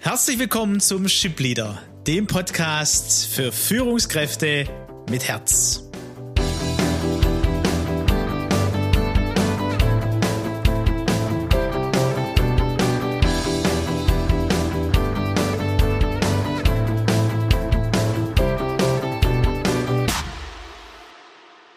Herzlich willkommen zum Ship Leader, dem Podcast für Führungskräfte mit Herz.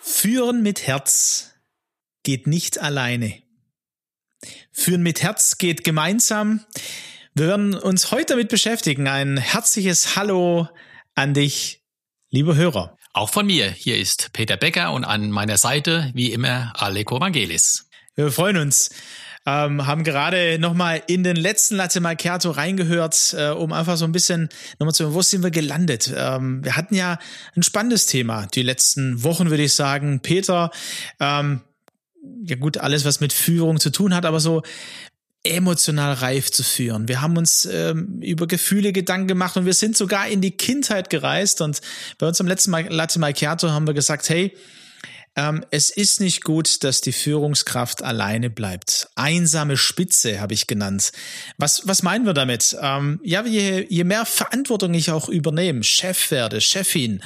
Führen mit Herz geht nicht alleine. Führen mit Herz geht gemeinsam. Wir werden uns heute damit beschäftigen. Ein herzliches Hallo an dich, lieber Hörer. Auch von mir. Hier ist Peter Becker und an meiner Seite, wie immer, Aleko Vangelis. Wir freuen uns. Ähm, haben gerade nochmal in den letzten Latte Macchiato reingehört, äh, um einfach so ein bisschen nochmal zu, wo sind wir gelandet? Ähm, wir hatten ja ein spannendes Thema die letzten Wochen, würde ich sagen. Peter, ähm, ja gut, alles, was mit Führung zu tun hat, aber so emotional reif zu führen. Wir haben uns ähm, über Gefühle Gedanken gemacht und wir sind sogar in die Kindheit gereist und bei uns am letzten Mal Latte Macchiato haben wir gesagt, hey, ähm, es ist nicht gut, dass die Führungskraft alleine bleibt. Einsame Spitze habe ich genannt. Was, was meinen wir damit? Ähm, ja, je, je mehr Verantwortung ich auch übernehme, Chef werde, Chefin,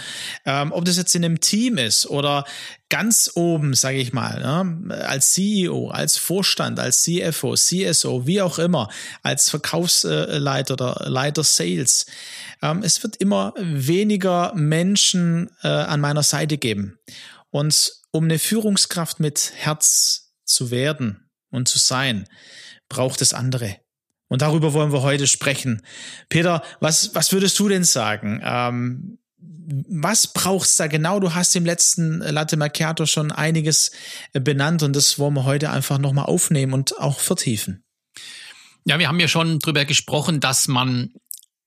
ähm, ob das jetzt in einem Team ist oder ganz oben, sage ich mal, ne, als CEO, als Vorstand, als CFO, CSO, wie auch immer, als Verkaufsleiter oder Leiter Sales. Ähm, es wird immer weniger Menschen äh, an meiner Seite geben. Und um eine Führungskraft mit Herz zu werden und zu sein, braucht es andere. Und darüber wollen wir heute sprechen. Peter, was, was würdest du denn sagen? Ähm, was brauchst du da genau? Du hast im letzten Latte Macchiato schon einiges äh, benannt und das wollen wir heute einfach nochmal aufnehmen und auch vertiefen. Ja, wir haben ja schon drüber gesprochen, dass man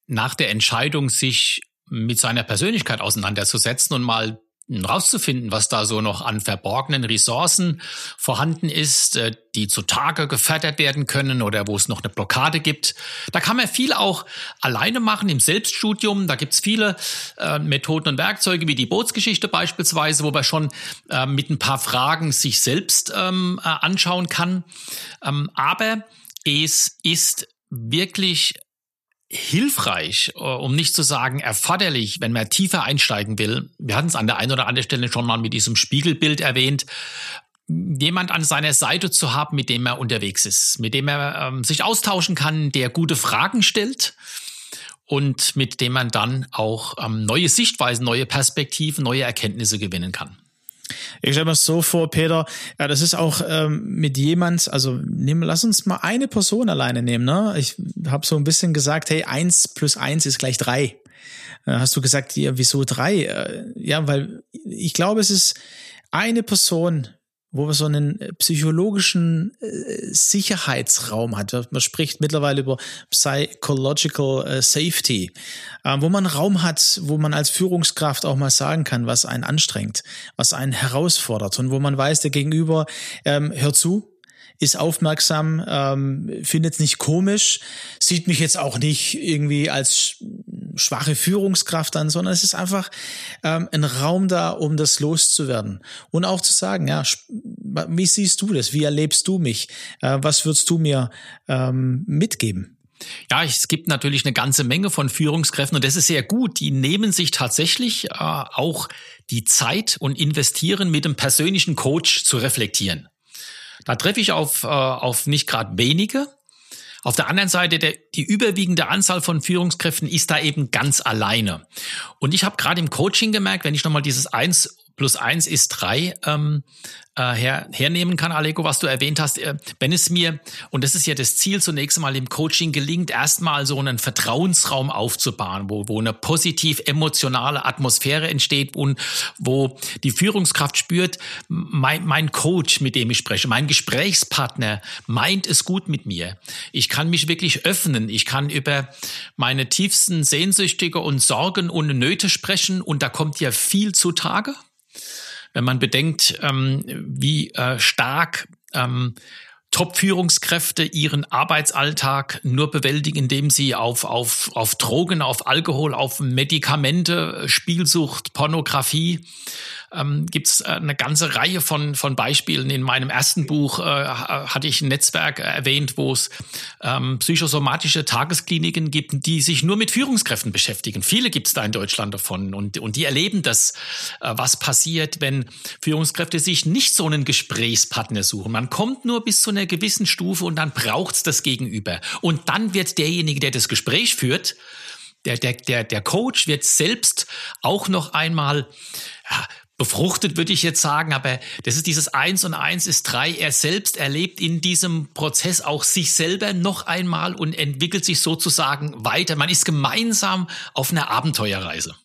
nach der Entscheidung, sich mit seiner Persönlichkeit auseinanderzusetzen und mal rauszufinden, was da so noch an verborgenen Ressourcen vorhanden ist, äh, die zutage gefördert werden können oder wo es noch eine Blockade gibt. Da kann man viel auch alleine machen im Selbststudium. Da gibt's viele äh, Methoden und Werkzeuge, wie die Bootsgeschichte beispielsweise, wo man schon äh, mit ein paar Fragen sich selbst ähm, äh, anschauen kann. Ähm, aber es ist wirklich hilfreich, äh, um nicht zu sagen erforderlich, wenn man tiefer einsteigen will. Wir hatten es an der einen oder anderen Stelle schon mal mit diesem Spiegelbild erwähnt jemand an seiner Seite zu haben, mit dem er unterwegs ist, mit dem er ähm, sich austauschen kann, der gute Fragen stellt und mit dem man dann auch ähm, neue Sichtweisen, neue Perspektiven, neue Erkenntnisse gewinnen kann. Ich stelle mir so vor, Peter, ja, das ist auch ähm, mit jemand, also nehmen, lass uns mal eine Person alleine nehmen. Ne? Ich habe so ein bisschen gesagt, hey, eins plus eins ist gleich drei. Äh, hast du gesagt, ja, wieso drei? Äh, ja, weil ich glaube, es ist eine Person, wo man so einen äh, psychologischen äh, Sicherheitsraum hat. Man spricht mittlerweile über Psychological äh, Safety, wo man Raum hat, wo man als Führungskraft auch mal sagen kann, was einen anstrengt, was einen herausfordert und wo man weiß, der Gegenüber ähm, hört zu, ist aufmerksam, ähm, findet es nicht komisch, sieht mich jetzt auch nicht irgendwie als schwache Führungskraft an, sondern es ist einfach ähm, ein Raum da, um das loszuwerden. Und auch zu sagen, ja, wie siehst du das? Wie erlebst du mich? Äh, was würdest du mir ähm, mitgeben? Ja, es gibt natürlich eine ganze Menge von Führungskräften und das ist sehr gut. Die nehmen sich tatsächlich äh, auch die Zeit und investieren mit dem persönlichen Coach zu reflektieren. Da treffe ich auf, äh, auf nicht gerade wenige. Auf der anderen Seite, der, die überwiegende Anzahl von Führungskräften ist da eben ganz alleine. Und ich habe gerade im Coaching gemerkt, wenn ich nochmal dieses eins plus eins ist drei ähm, äh, her, hernehmen kann, Aleko, was du erwähnt hast, äh, wenn es mir, und das ist ja das Ziel zunächst einmal im Coaching, gelingt, erstmal so einen Vertrauensraum aufzubauen, wo, wo eine positiv emotionale Atmosphäre entsteht und wo die Führungskraft spürt, mein, mein Coach, mit dem ich spreche, mein Gesprächspartner meint es gut mit mir. Ich kann mich wirklich öffnen. Ich kann über meine tiefsten Sehnsüchtige und Sorgen und Nöte sprechen und da kommt ja viel zutage wenn man bedenkt, ähm, wie äh, stark ähm, Top-Führungskräfte ihren Arbeitsalltag nur bewältigen, indem sie auf, auf, auf Drogen, auf Alkohol, auf Medikamente, Spielsucht, Pornografie ähm, gibt es äh, eine ganze Reihe von, von Beispielen. In meinem ersten Buch äh, hatte ich ein Netzwerk erwähnt, wo es ähm, psychosomatische Tageskliniken gibt, die sich nur mit Führungskräften beschäftigen. Viele gibt es da in Deutschland davon und, und die erleben das, äh, was passiert, wenn Führungskräfte sich nicht so einen Gesprächspartner suchen. Man kommt nur bis zu einer gewissen Stufe und dann braucht's das Gegenüber. Und dann wird derjenige, der das Gespräch führt, der, der, der, der Coach wird selbst auch noch einmal ja, befruchtet, würde ich jetzt sagen, aber das ist dieses Eins und Eins ist drei. Er selbst erlebt in diesem Prozess auch sich selber noch einmal und entwickelt sich sozusagen weiter. Man ist gemeinsam auf einer Abenteuerreise.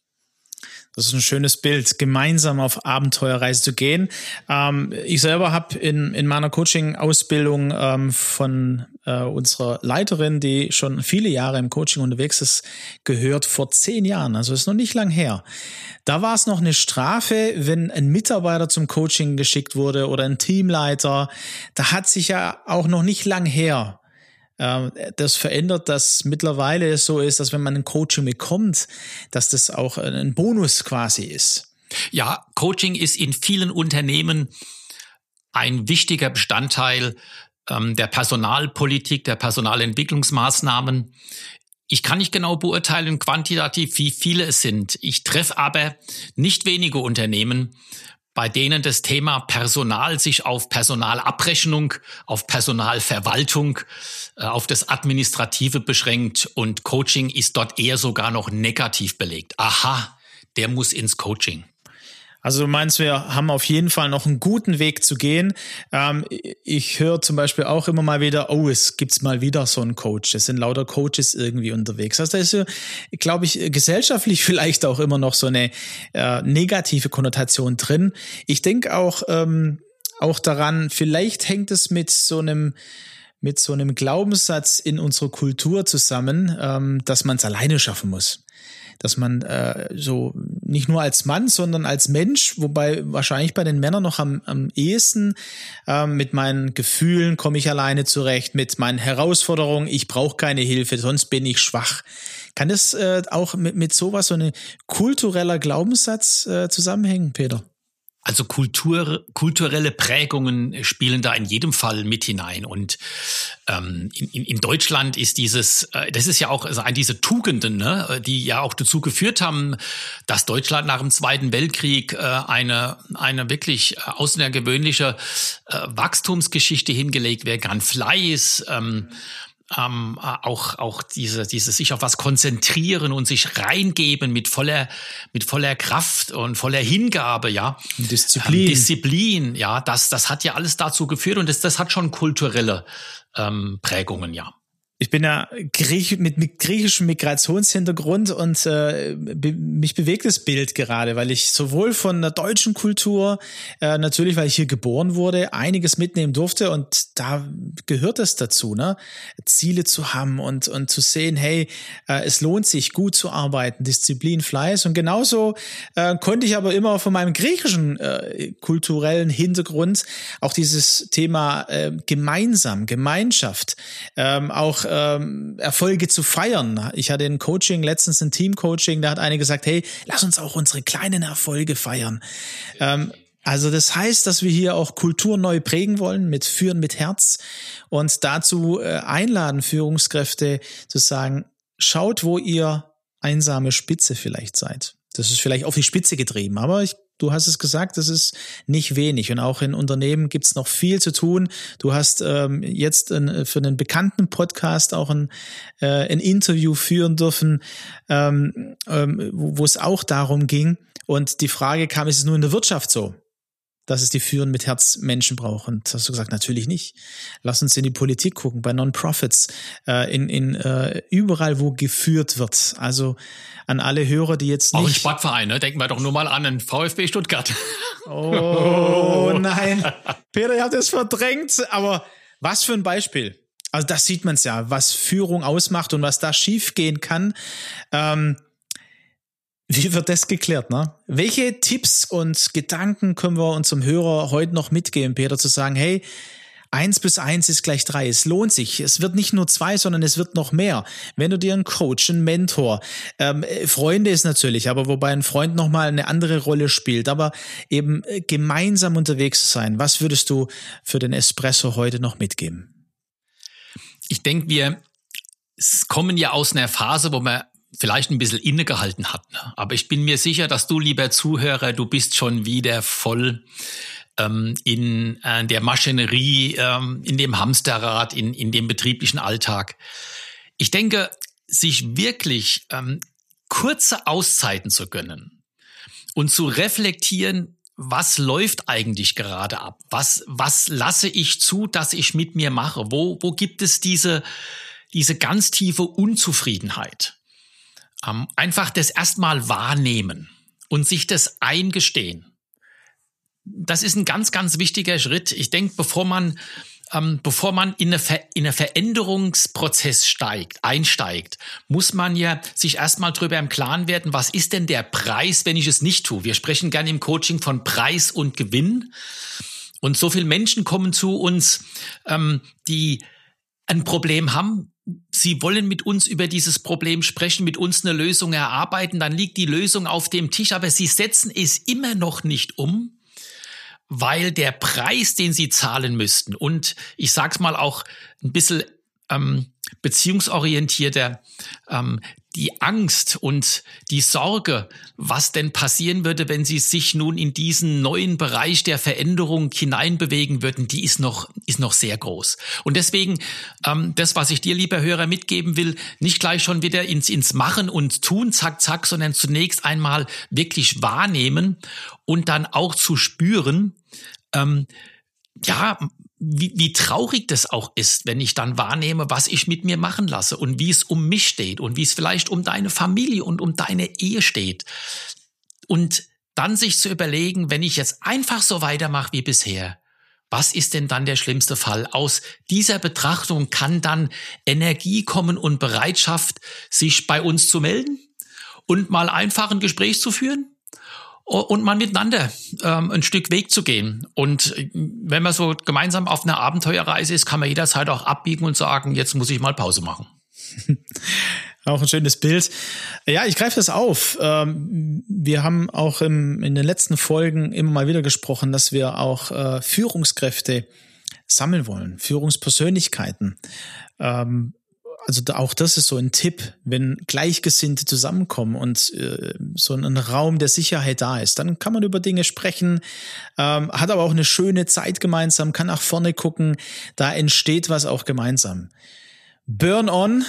Das ist ein schönes Bild, gemeinsam auf Abenteuerreise zu gehen. Ähm, ich selber habe in, in meiner Coaching-Ausbildung ähm, von äh, unserer Leiterin, die schon viele Jahre im Coaching unterwegs ist, gehört vor zehn Jahren. Also ist noch nicht lang her. Da war es noch eine Strafe, wenn ein Mitarbeiter zum Coaching geschickt wurde oder ein Teamleiter. Da hat sich ja auch noch nicht lang her das verändert, dass mittlerweile so ist, dass wenn man ein Coaching bekommt, dass das auch ein Bonus quasi ist. Ja, Coaching ist in vielen Unternehmen ein wichtiger Bestandteil ähm, der Personalpolitik, der Personalentwicklungsmaßnahmen. Ich kann nicht genau beurteilen quantitativ, wie viele es sind. Ich treffe aber nicht wenige Unternehmen, bei denen das Thema Personal sich auf Personalabrechnung, auf Personalverwaltung, äh, auf das Administrative beschränkt und Coaching ist dort eher sogar noch negativ belegt. Aha, der muss ins Coaching. Also du meinst, wir haben auf jeden Fall noch einen guten Weg zu gehen. Ähm, ich höre zum Beispiel auch immer mal wieder, oh, es gibt mal wieder so einen Coach. Es sind lauter Coaches irgendwie unterwegs. Also da ist, glaube ich, gesellschaftlich vielleicht auch immer noch so eine äh, negative Konnotation drin. Ich denke auch, ähm, auch daran, vielleicht hängt es mit so einem mit so einem Glaubenssatz in unserer Kultur zusammen, ähm, dass man es alleine schaffen muss dass man äh, so nicht nur als Mann, sondern als Mensch, wobei wahrscheinlich bei den Männern noch am, am ehesten äh, mit meinen Gefühlen komme ich alleine zurecht, mit meinen Herausforderungen, ich brauche keine Hilfe, sonst bin ich schwach. Kann das äh, auch mit, mit sowas, so ein kultureller Glaubenssatz äh, zusammenhängen, Peter? Also Kultur, kulturelle Prägungen spielen da in jedem Fall mit hinein. Und ähm, in, in Deutschland ist dieses, äh, das ist ja auch also diese Tugenden, ne, die ja auch dazu geführt haben, dass Deutschland nach dem Zweiten Weltkrieg äh, eine, eine wirklich außergewöhnliche äh, Wachstumsgeschichte hingelegt werden kann. Fleiß, ähm, ähm, auch auch diese diese sich auf was konzentrieren und sich reingeben mit voller mit voller Kraft und voller Hingabe ja. Disziplin ähm, Disziplin ja das das hat ja alles dazu geführt und das das hat schon kulturelle ähm, Prägungen ja ich bin ja Griech, mit, mit griechischem Migrationshintergrund und äh, be, mich bewegt das Bild gerade, weil ich sowohl von der deutschen Kultur, äh, natürlich, weil ich hier geboren wurde, einiges mitnehmen durfte und da gehört es dazu, ne? Ziele zu haben und, und zu sehen, hey, äh, es lohnt sich, gut zu arbeiten, Disziplin, Fleiß und genauso äh, konnte ich aber immer von meinem griechischen äh, kulturellen Hintergrund auch dieses Thema äh, gemeinsam, Gemeinschaft, ähm, auch ähm, Erfolge zu feiern. Ich hatte ein Coaching, letztens ein Team-Coaching, da hat eine gesagt, hey, lass uns auch unsere kleinen Erfolge feiern. Ähm, also das heißt, dass wir hier auch Kultur neu prägen wollen, mit Führen mit Herz und dazu äh, einladen, Führungskräfte zu sagen, schaut, wo ihr einsame Spitze vielleicht seid. Das ist vielleicht auf die Spitze getrieben, aber ich Du hast es gesagt, das ist nicht wenig. Und auch in Unternehmen gibt es noch viel zu tun. Du hast ähm, jetzt ein, für einen bekannten Podcast auch ein, äh, ein Interview führen dürfen, ähm, ähm, wo es auch darum ging. Und die Frage kam, ist es nur in der Wirtschaft so? Dass es die Führen mit Herz Menschen braucht. Und hast du gesagt, natürlich nicht. Lass uns in die Politik gucken, bei Non-Profits, äh, in, in äh, überall, wo geführt wird. Also an alle Hörer, die jetzt nicht. Auch ein Sportverein, ne? Denken wir doch nur mal an den VfB Stuttgart. Oh nein. Peter, ihr habt es verdrängt, aber was für ein Beispiel. Also das sieht man es ja, was Führung ausmacht und was da schiefgehen kann. Ähm, wie wird das geklärt, ne? Welche Tipps und Gedanken können wir unserem Hörer heute noch mitgeben, Peter, zu sagen, hey, Eins plus eins ist gleich drei. Es lohnt sich. Es wird nicht nur zwei, sondern es wird noch mehr. Wenn du dir einen Coach, einen Mentor, ähm, äh, Freunde ist natürlich, aber wobei ein Freund nochmal eine andere Rolle spielt, aber eben äh, gemeinsam unterwegs zu sein. Was würdest du für den Espresso heute noch mitgeben? Ich denke, wir kommen ja aus einer Phase, wo man vielleicht ein bisschen innegehalten hat. Ne? Aber ich bin mir sicher, dass du, lieber Zuhörer, du bist schon wieder voll ähm, in äh, der Maschinerie, ähm, in dem Hamsterrad, in, in dem betrieblichen Alltag. Ich denke, sich wirklich ähm, kurze Auszeiten zu gönnen und zu reflektieren, was läuft eigentlich gerade ab? Was, was lasse ich zu, dass ich mit mir mache? Wo, wo gibt es diese, diese ganz tiefe Unzufriedenheit? Ähm, einfach das erstmal wahrnehmen und sich das eingestehen das ist ein ganz, ganz wichtiger Schritt. Ich denke, bevor man ähm, bevor man in einen Ver in eine Veränderungsprozess steigt, einsteigt, muss man ja sich erstmal drüber im Klaren werden, was ist denn der Preis, wenn ich es nicht tue? Wir sprechen gerne im Coaching von Preis und Gewinn. Und so viele Menschen kommen zu uns, ähm, die ein Problem haben. Sie wollen mit uns über dieses Problem sprechen, mit uns eine Lösung erarbeiten, dann liegt die Lösung auf dem Tisch, aber sie setzen es immer noch nicht um, weil der Preis, den sie zahlen müssten und ich sag's mal auch ein bisschen ähm, beziehungsorientierter, ähm, die Angst und die Sorge, was denn passieren würde, wenn sie sich nun in diesen neuen Bereich der Veränderung hineinbewegen würden, die ist noch, ist noch sehr groß. Und deswegen, ähm, das, was ich dir, lieber Hörer, mitgeben will, nicht gleich schon wieder ins, ins Machen und Tun, zack, zack, sondern zunächst einmal wirklich wahrnehmen und dann auch zu spüren, ähm, ja, wie, wie traurig das auch ist, wenn ich dann wahrnehme, was ich mit mir machen lasse und wie es um mich steht und wie es vielleicht um deine Familie und um deine Ehe steht. Und dann sich zu überlegen, wenn ich jetzt einfach so weitermache wie bisher, was ist denn dann der schlimmste Fall? Aus dieser Betrachtung kann dann Energie kommen und Bereitschaft, sich bei uns zu melden und mal einfach ein Gespräch zu führen und mal miteinander ähm, ein Stück Weg zu gehen. Und äh, wenn man so gemeinsam auf einer Abenteuerreise ist, kann man jederzeit auch abbiegen und sagen, jetzt muss ich mal Pause machen. Auch ein schönes Bild. Ja, ich greife das auf. Ähm, wir haben auch im, in den letzten Folgen immer mal wieder gesprochen, dass wir auch äh, Führungskräfte sammeln wollen, Führungspersönlichkeiten. Also auch das ist so ein Tipp, wenn Gleichgesinnte zusammenkommen und äh, so ein Raum der Sicherheit da ist, dann kann man über Dinge sprechen, ähm, hat aber auch eine schöne Zeit gemeinsam, kann nach vorne gucken, da entsteht was auch gemeinsam. Burn on,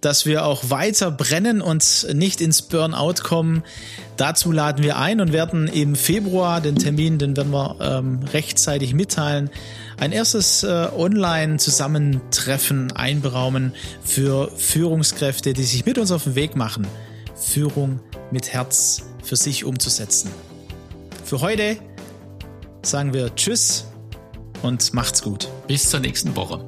dass wir auch weiter brennen und nicht ins Burnout kommen. Dazu laden wir ein und werden im Februar den Termin, den werden wir ähm, rechtzeitig mitteilen, ein erstes äh, Online-Zusammentreffen einberaumen für Führungskräfte, die sich mit uns auf den Weg machen, Führung mit Herz für sich umzusetzen. Für heute sagen wir Tschüss und macht's gut. Bis zur nächsten Woche.